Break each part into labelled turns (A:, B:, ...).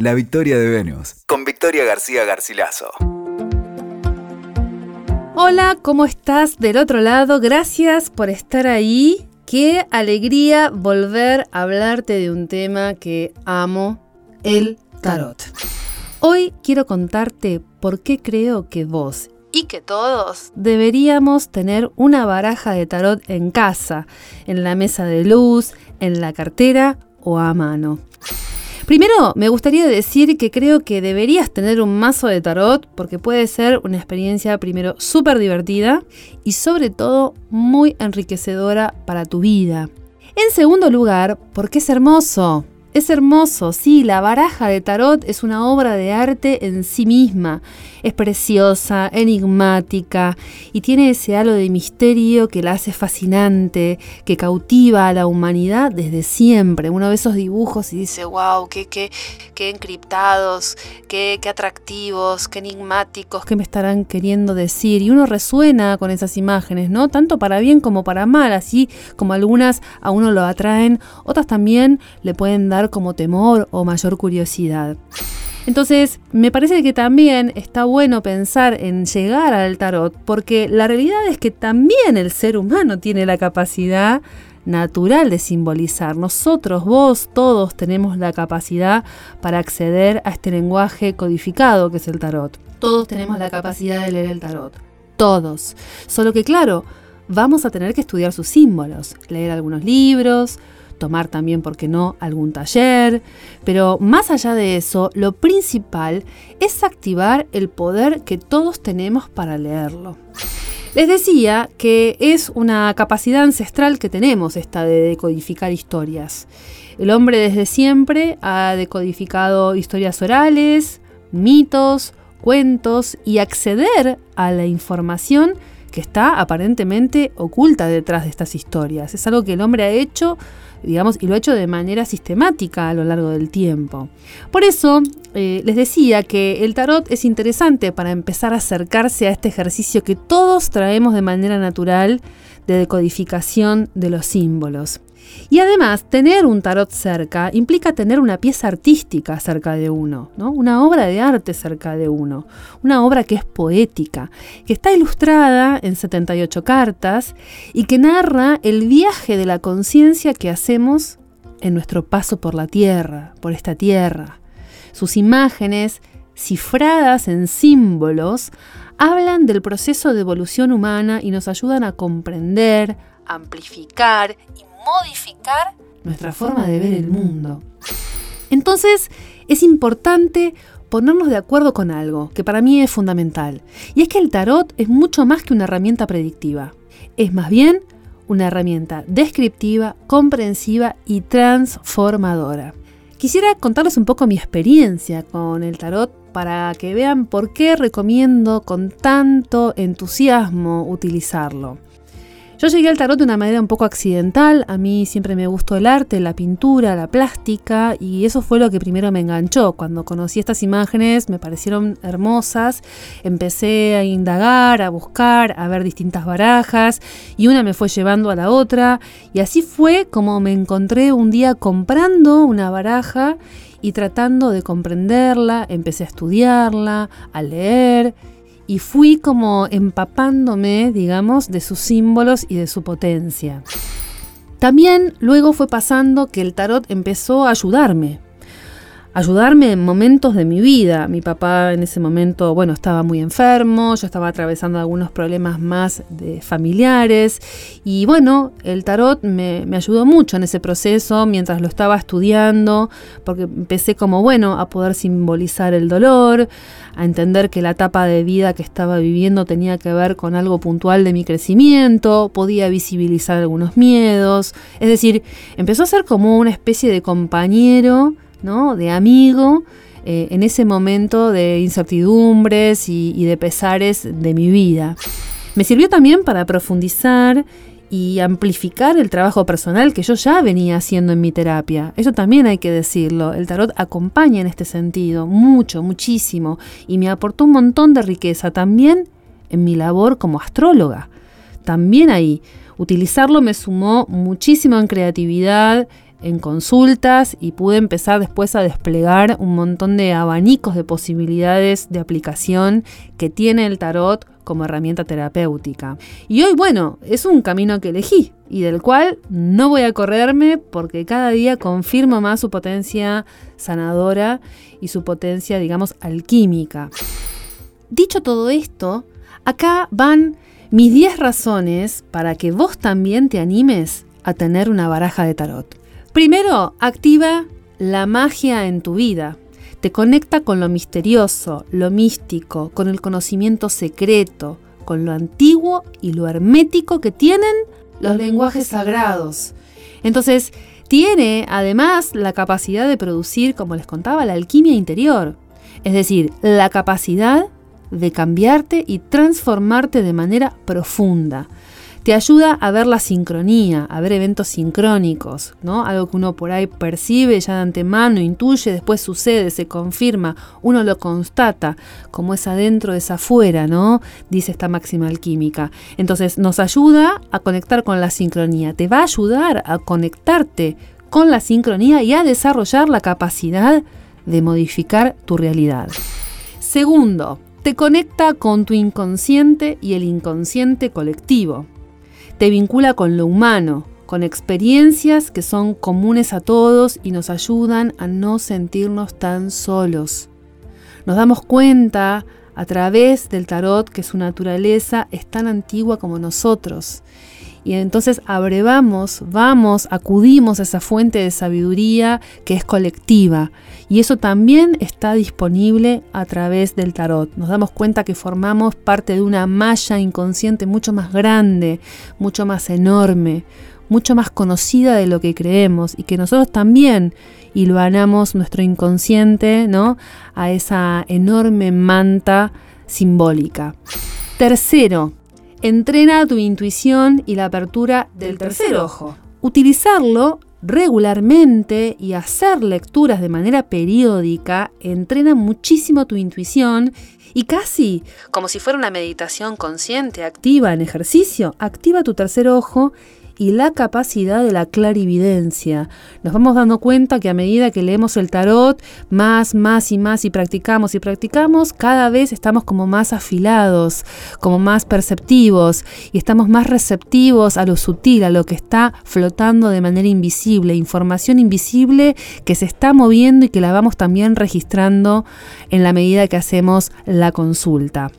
A: La Victoria de Venus, con Victoria García Garcilaso.
B: Hola, ¿cómo estás del otro lado? Gracias por estar ahí. Qué alegría volver a hablarte de un tema que amo, el tarot. Hoy quiero contarte por qué creo que vos y que todos deberíamos tener una baraja de tarot en casa, en la mesa de luz, en la cartera o a mano. Primero, me gustaría decir que creo que deberías tener un mazo de tarot porque puede ser una experiencia primero súper divertida y sobre todo muy enriquecedora para tu vida. En segundo lugar, porque es hermoso. Es hermoso, sí, la baraja de tarot es una obra de arte en sí misma. Es preciosa, enigmática y tiene ese halo de misterio que la hace fascinante, que cautiva a la humanidad desde siempre. Uno ve esos dibujos y dice, wow, qué, qué, qué encriptados, qué, qué atractivos, qué enigmáticos, qué me estarán queriendo decir. Y uno resuena con esas imágenes, ¿no? Tanto para bien como para mal, así como algunas a uno lo atraen, otras también le pueden dar como temor o mayor curiosidad. Entonces, me parece que también está bueno pensar en llegar al tarot, porque la realidad es que también el ser humano tiene la capacidad natural de simbolizar. Nosotros, vos, todos tenemos la capacidad para acceder a este lenguaje codificado que es el tarot. Todos tenemos la capacidad de leer el tarot. Todos. Solo que claro, vamos a tener que estudiar sus símbolos, leer algunos libros, tomar también, ¿por qué no?, algún taller. Pero más allá de eso, lo principal es activar el poder que todos tenemos para leerlo. Les decía que es una capacidad ancestral que tenemos esta de decodificar historias. El hombre desde siempre ha decodificado historias orales, mitos, cuentos y acceder a la información que está aparentemente oculta detrás de estas historias. Es algo que el hombre ha hecho digamos, y lo ha hecho de manera sistemática a lo largo del tiempo. Por eso eh, les decía que el tarot es interesante para empezar a acercarse a este ejercicio que todos traemos de manera natural de decodificación de los símbolos. Y además, tener un tarot cerca implica tener una pieza artística cerca de uno, ¿no? una obra de arte cerca de uno, una obra que es poética, que está ilustrada en 78 cartas y que narra el viaje de la conciencia que hacemos en nuestro paso por la tierra, por esta tierra. Sus imágenes, cifradas en símbolos, hablan del proceso de evolución humana y nos ayudan a comprender, amplificar y modificar nuestra forma de ver el mundo. Entonces, es importante ponernos de acuerdo con algo que para mí es fundamental, y es que el tarot es mucho más que una herramienta predictiva. Es más bien una herramienta descriptiva, comprensiva y transformadora. Quisiera contarles un poco mi experiencia con el tarot para que vean por qué recomiendo con tanto entusiasmo utilizarlo. Yo llegué al tarot de una manera un poco accidental, a mí siempre me gustó el arte, la pintura, la plástica y eso fue lo que primero me enganchó. Cuando conocí estas imágenes me parecieron hermosas, empecé a indagar, a buscar, a ver distintas barajas y una me fue llevando a la otra. Y así fue como me encontré un día comprando una baraja y tratando de comprenderla, empecé a estudiarla, a leer y fui como empapándome, digamos, de sus símbolos y de su potencia. También luego fue pasando que el tarot empezó a ayudarme, ayudarme en momentos de mi vida. Mi papá en ese momento, bueno, estaba muy enfermo, yo estaba atravesando algunos problemas más de familiares y bueno, el tarot me, me, ayudó mucho en ese proceso mientras lo estaba estudiando, porque empecé como, bueno, a poder simbolizar el dolor, a entender que la etapa de vida que estaba viviendo tenía que ver con algo puntual de mi crecimiento, podía visibilizar algunos miedos, es decir, empezó a ser como una especie de compañero, ¿no? de amigo eh, en ese momento de incertidumbres y, y de pesares de mi vida. Me sirvió también para profundizar y amplificar el trabajo personal que yo ya venía haciendo en mi terapia. Eso también hay que decirlo. El tarot acompaña en este sentido, mucho, muchísimo, y me aportó un montón de riqueza también en mi labor como astróloga. También ahí, utilizarlo me sumó muchísimo en creatividad, en consultas y pude empezar después a desplegar un montón de abanicos de posibilidades de aplicación que tiene el tarot como herramienta terapéutica. Y hoy, bueno, es un camino que elegí y del cual no voy a correrme porque cada día confirmo más su potencia sanadora y su potencia, digamos, alquímica. Dicho todo esto, acá van mis 10 razones para que vos también te animes a tener una baraja de tarot. Primero, activa la magia en tu vida. Te conecta con lo misterioso, lo místico, con el conocimiento secreto, con lo antiguo y lo hermético que tienen los lenguajes sagrados. Entonces, tiene además la capacidad de producir, como les contaba, la alquimia interior. Es decir, la capacidad de cambiarte y transformarte de manera profunda te ayuda a ver la sincronía, a ver eventos sincrónicos, ¿no? Algo que uno por ahí percibe ya de antemano, intuye, después sucede, se confirma, uno lo constata, como es adentro es afuera, ¿no? Dice esta máxima alquímica. Entonces nos ayuda a conectar con la sincronía, te va a ayudar a conectarte con la sincronía y a desarrollar la capacidad de modificar tu realidad. Segundo, te conecta con tu inconsciente y el inconsciente colectivo te vincula con lo humano, con experiencias que son comunes a todos y nos ayudan a no sentirnos tan solos. Nos damos cuenta a través del tarot que su naturaleza es tan antigua como nosotros y entonces abrevamos, vamos, acudimos a esa fuente de sabiduría que es colectiva. Y eso también está disponible a través del tarot. Nos damos cuenta que formamos parte de una malla inconsciente mucho más grande, mucho más enorme, mucho más conocida de lo que creemos y que nosotros también hilvanamos nuestro inconsciente ¿no? a esa enorme manta simbólica. Tercero, entrena tu intuición y la apertura del tercer ojo. Utilizarlo regularmente y hacer lecturas de manera periódica entrena muchísimo tu intuición y casi como si fuera una meditación consciente, activa en ejercicio, activa tu tercer ojo y la capacidad de la clarividencia. Nos vamos dando cuenta que a medida que leemos el tarot, más, más y más y practicamos y practicamos, cada vez estamos como más afilados, como más perceptivos y estamos más receptivos a lo sutil, a lo que está flotando de manera invisible, información invisible que se está moviendo y que la vamos también registrando en la medida que hacemos la consulta.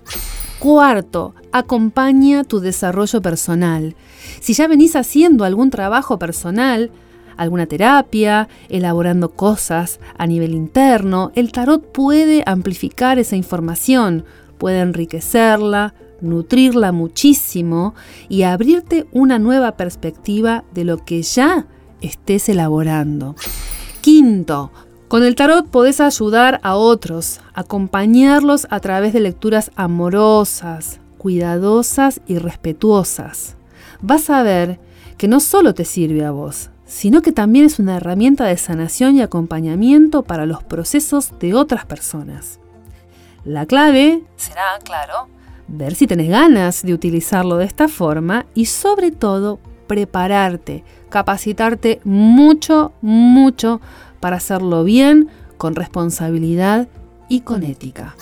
B: Cuarto, acompaña tu desarrollo personal. Si ya venís haciendo algún trabajo personal, alguna terapia, elaborando cosas a nivel interno, el tarot puede amplificar esa información, puede enriquecerla, nutrirla muchísimo y abrirte una nueva perspectiva de lo que ya estés elaborando. Quinto, con el tarot podés ayudar a otros, acompañarlos a través de lecturas amorosas, cuidadosas y respetuosas. Vas a ver que no solo te sirve a vos, sino que también es una herramienta de sanación y acompañamiento para los procesos de otras personas. La clave será, claro, ver si tenés ganas de utilizarlo de esta forma y sobre todo prepararte, capacitarte mucho, mucho para hacerlo bien, con responsabilidad y con ética.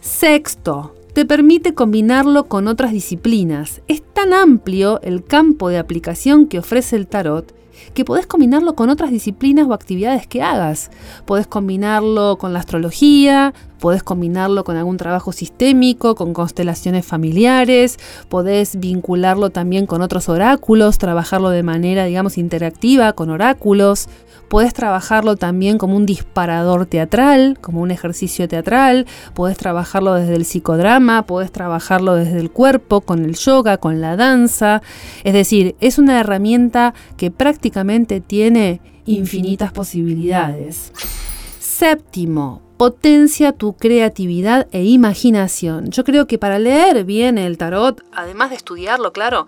B: Sexto, te permite combinarlo con otras disciplinas. Es tan amplio el campo de aplicación que ofrece el tarot que podés combinarlo con otras disciplinas o actividades que hagas. Podés combinarlo con la astrología, podés combinarlo con algún trabajo sistémico, con constelaciones familiares, podés vincularlo también con otros oráculos, trabajarlo de manera, digamos, interactiva con oráculos. Podés trabajarlo también como un disparador teatral, como un ejercicio teatral, podés trabajarlo desde el psicodrama, podés trabajarlo desde el cuerpo, con el yoga, con la danza. Es decir, es una herramienta que prácticamente tiene infinitas posibilidades. Séptimo, potencia tu creatividad e imaginación. Yo creo que para leer bien el tarot, además de estudiarlo, claro,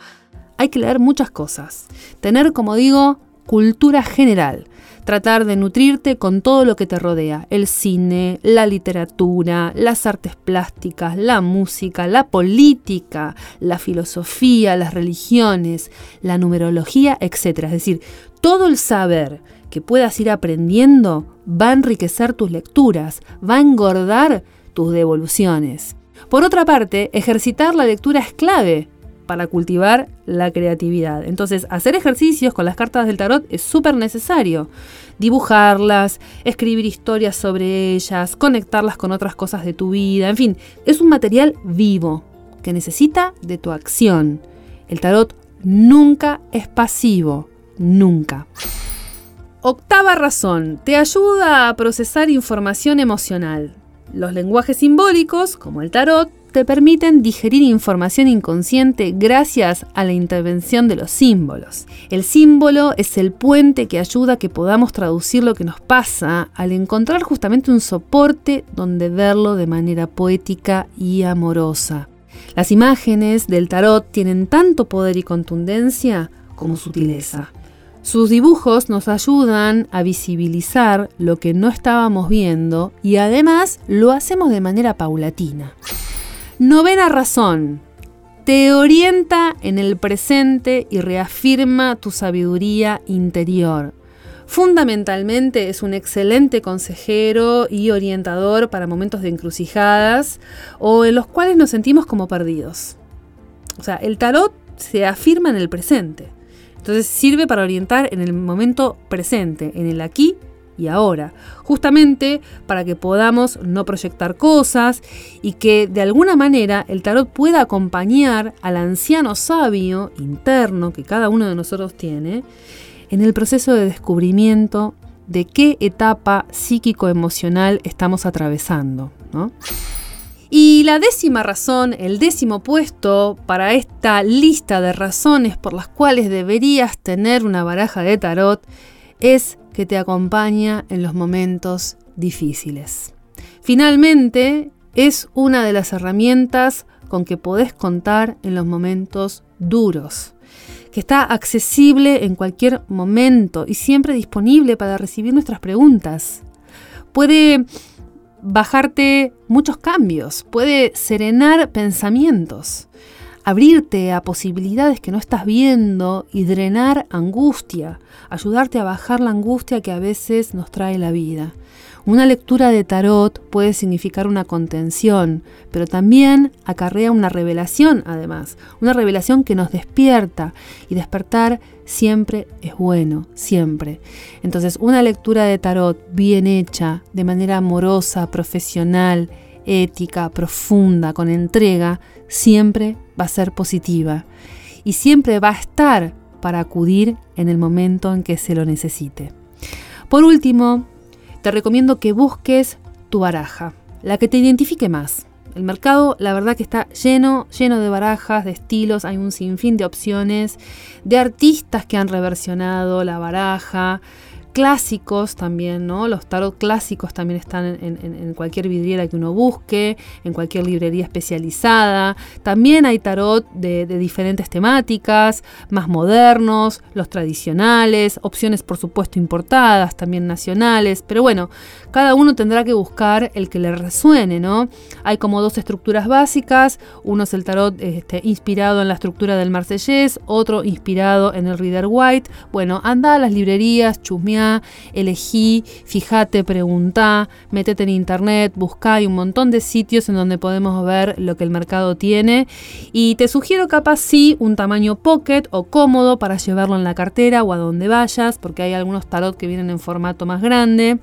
B: hay que leer muchas cosas. Tener, como digo, cultura general tratar de nutrirte con todo lo que te rodea, el cine, la literatura, las artes plásticas, la música, la política, la filosofía, las religiones, la numerología, etc. Es decir, todo el saber que puedas ir aprendiendo va a enriquecer tus lecturas, va a engordar tus devoluciones. Por otra parte, ejercitar la lectura es clave para cultivar la creatividad. Entonces, hacer ejercicios con las cartas del tarot es súper necesario. Dibujarlas, escribir historias sobre ellas, conectarlas con otras cosas de tu vida, en fin, es un material vivo que necesita de tu acción. El tarot nunca es pasivo, nunca. Octava razón, te ayuda a procesar información emocional. Los lenguajes simbólicos, como el tarot, te permiten digerir información inconsciente gracias a la intervención de los símbolos. El símbolo es el puente que ayuda a que podamos traducir lo que nos pasa al encontrar justamente un soporte donde verlo de manera poética y amorosa. Las imágenes del tarot tienen tanto poder y contundencia como sutileza. Sus dibujos nos ayudan a visibilizar lo que no estábamos viendo y además lo hacemos de manera paulatina. Novena razón. Te orienta en el presente y reafirma tu sabiduría interior. Fundamentalmente es un excelente consejero y orientador para momentos de encrucijadas o en los cuales nos sentimos como perdidos. O sea, el tarot se afirma en el presente. Entonces sirve para orientar en el momento presente, en el aquí y ahora, justamente para que podamos no proyectar cosas y que de alguna manera el tarot pueda acompañar al anciano sabio interno que cada uno de nosotros tiene en el proceso de descubrimiento de qué etapa psíquico-emocional estamos atravesando. Y la décima razón, el décimo puesto para esta lista de razones por las cuales deberías tener una baraja de tarot es que te acompaña en los momentos difíciles. Finalmente, es una de las herramientas con que podés contar en los momentos duros, que está accesible en cualquier momento y siempre disponible para recibir nuestras preguntas. Puede bajarte muchos cambios, puede serenar pensamientos abrirte a posibilidades que no estás viendo y drenar angustia, ayudarte a bajar la angustia que a veces nos trae la vida. Una lectura de tarot puede significar una contención, pero también acarrea una revelación además, una revelación que nos despierta y despertar siempre es bueno, siempre. Entonces una lectura de tarot bien hecha, de manera amorosa, profesional, ética, profunda, con entrega, siempre va a ser positiva y siempre va a estar para acudir en el momento en que se lo necesite. Por último, te recomiendo que busques tu baraja, la que te identifique más. El mercado, la verdad que está lleno, lleno de barajas, de estilos, hay un sinfín de opciones, de artistas que han reversionado la baraja, clásicos también, ¿no? Los tarot clásicos también están en, cualquier vidriera que uno busque, en cualquier librería especializada. También hay tarot de, diferentes temáticas, más modernos, los tradicionales, opciones por supuesto importadas, también nacionales, pero bueno, cada uno tendrá que buscar el que le resuene, ¿no? Hay como dos estructuras básicas, uno es el tarot este, inspirado en la estructura del marsellés, otro inspirado en el Reader White. Bueno, anda a las librerías, chusmea elegí, fíjate, preguntá, metete en internet, buscá, hay un montón de sitios en donde podemos ver lo que el mercado tiene. Y te sugiero capaz sí un tamaño pocket o cómodo para llevarlo en la cartera o a donde vayas, porque hay algunos tarot que vienen en formato más grande.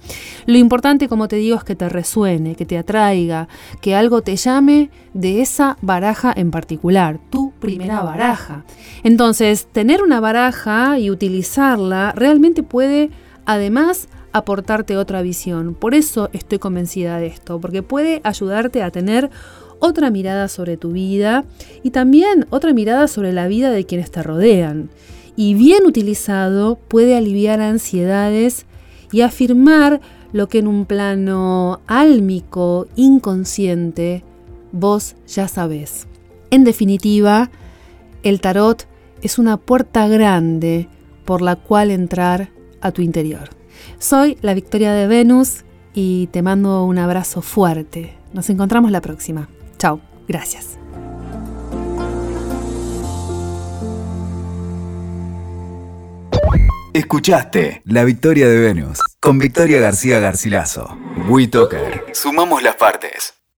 B: Lo importante, como te digo, es que te resuene, que te atraiga, que algo te llame de esa baraja en particular, tu primera baraja. Entonces, tener una baraja y utilizarla realmente puede además aportarte otra visión. Por eso estoy convencida de esto, porque puede ayudarte a tener otra mirada sobre tu vida y también otra mirada sobre la vida de quienes te rodean. Y bien utilizado puede aliviar ansiedades y afirmar lo que en un plano álmico, inconsciente, vos ya sabés. En definitiva, el tarot es una puerta grande por la cual entrar a tu interior. Soy la Victoria de Venus y te mando un abrazo fuerte. Nos encontramos la próxima. Chao, gracias.
A: Escuchaste La Victoria de Venus con Victoria García Garcilaso. WeToker. Sumamos las partes.